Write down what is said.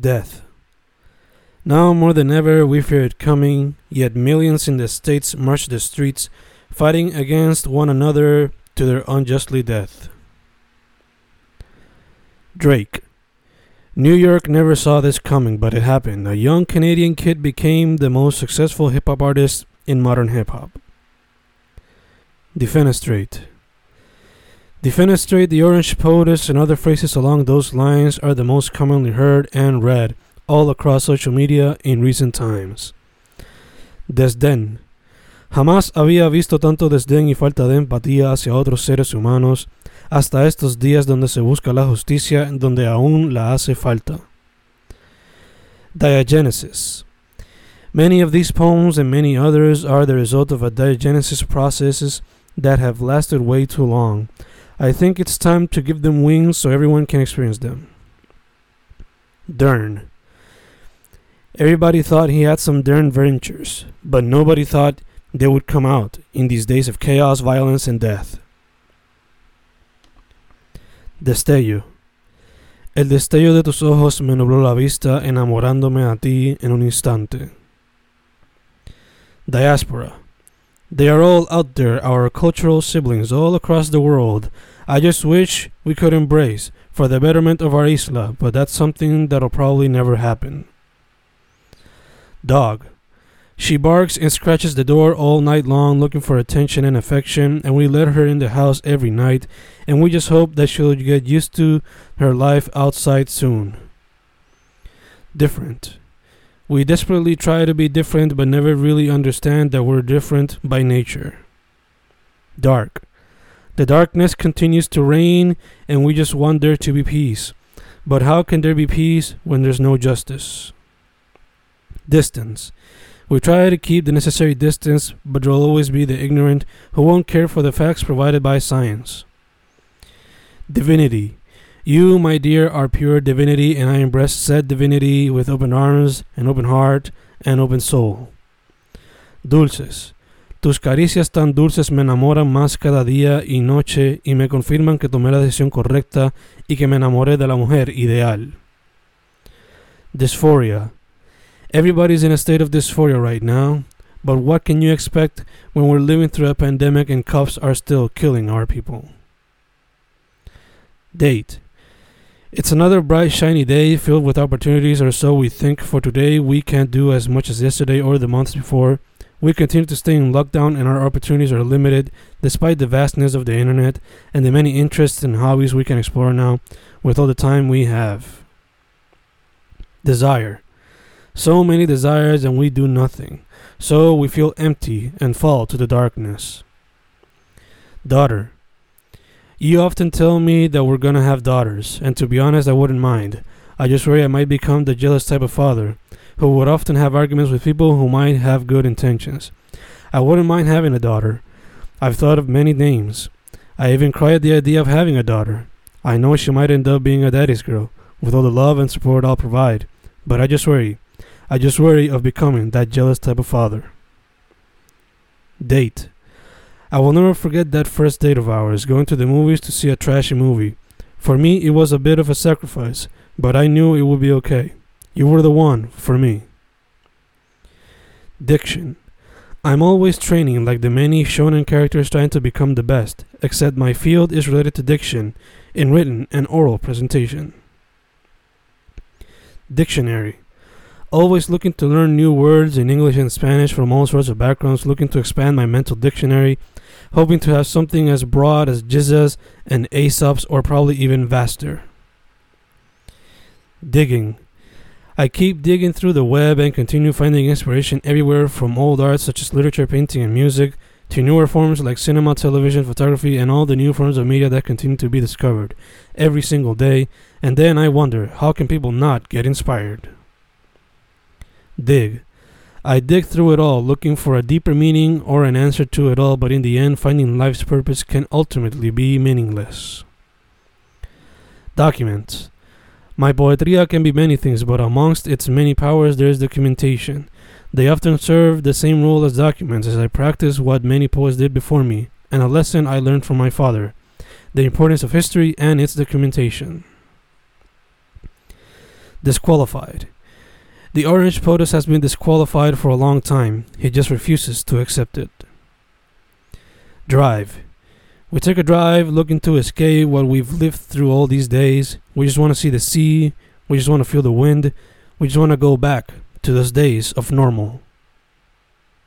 Death. Now more than ever we fear it coming, yet millions in the states march the streets, fighting against one another to their unjustly death. Drake. New York never saw this coming, but it happened. A young Canadian kid became the most successful hip hop artist in modern hip hop. Defenestrate. Defenestrate, the orange POTUS, and other phrases along those lines are the most commonly heard and read all across social media in recent times. Desdén. Jamás había visto tanto desdén y falta de empatía hacia otros seres humanos hasta estos días donde se busca la justicia donde aún la hace falta. Diagenesis. Many of these poems and many others are the result of a diagenesis processes that have lasted way too long. I think it's time to give them wings so everyone can experience them. Dern. Everybody thought he had some Dern ventures, but nobody thought they would come out in these days of chaos, violence, and death. Destello. El destello de tus ojos me nubló la vista, enamorándome a ti en un instante. Diaspora. They are all out there, our cultural siblings all across the world. I just wish we could embrace for the betterment of our isla, but that's something that'll probably never happen. Dog. She barks and scratches the door all night long looking for attention and affection, and we let her in the house every night, and we just hope that she'll get used to her life outside soon. Different. We desperately try to be different, but never really understand that we're different by nature. Dark. The darkness continues to reign, and we just want there to be peace. But how can there be peace when there's no justice? Distance. We try to keep the necessary distance, but there will always be the ignorant who won't care for the facts provided by science. Divinity. You, my dear, are pure divinity, and I embrace said divinity with open arms, and open heart, and open soul. Dulces. Tus caricias tan dulces me enamoran más cada día y noche y me confirman que tomé la decisión correcta y que me enamoré de la mujer ideal. Dysphoria. Everybody's in a state of dysphoria right now, but what can you expect when we're living through a pandemic and cuffs are still killing our people? Date. It's another bright, shiny day filled with opportunities, or so we think. For today, we can't do as much as yesterday or the months before. We continue to stay in lockdown, and our opportunities are limited despite the vastness of the internet and the many interests and hobbies we can explore now with all the time we have. Desire. So many desires and we do nothing. So we feel empty and fall to the darkness. Daughter. You often tell me that we're gonna have daughters, and to be honest, I wouldn't mind. I just worry I might become the jealous type of father, who would often have arguments with people who might have good intentions. I wouldn't mind having a daughter. I've thought of many names. I even cried at the idea of having a daughter. I know she might end up being a daddy's girl, with all the love and support I'll provide, but I just worry. I just worry of becoming that jealous type of father. Date. I will never forget that first date of ours, going to the movies to see a trashy movie. For me, it was a bit of a sacrifice, but I knew it would be okay. You were the one for me. Diction. I'm always training like the many shonen characters trying to become the best, except my field is related to diction in written and oral presentation. Dictionary. Always looking to learn new words in English and Spanish from all sorts of backgrounds, looking to expand my mental dictionary, hoping to have something as broad as jizzas and Aesop's or probably even vaster. Digging. I keep digging through the web and continue finding inspiration everywhere from old art such as literature, painting, and music to newer forms like cinema, television, photography, and all the new forms of media that continue to be discovered every single day. And then I wonder, how can people not get inspired? Dig. I dig through it all, looking for a deeper meaning or an answer to it all, but in the end, finding life's purpose can ultimately be meaningless. Documents. My poetria can be many things, but amongst its many powers, there is documentation. They often serve the same role as documents, as I practice what many poets did before me, and a lesson I learned from my father the importance of history and its documentation. Disqualified. The orange POTUS has been disqualified for a long time. He just refuses to accept it. Drive. We take a drive looking to escape what we've lived through all these days. We just want to see the sea. We just want to feel the wind. We just want to go back to those days of normal.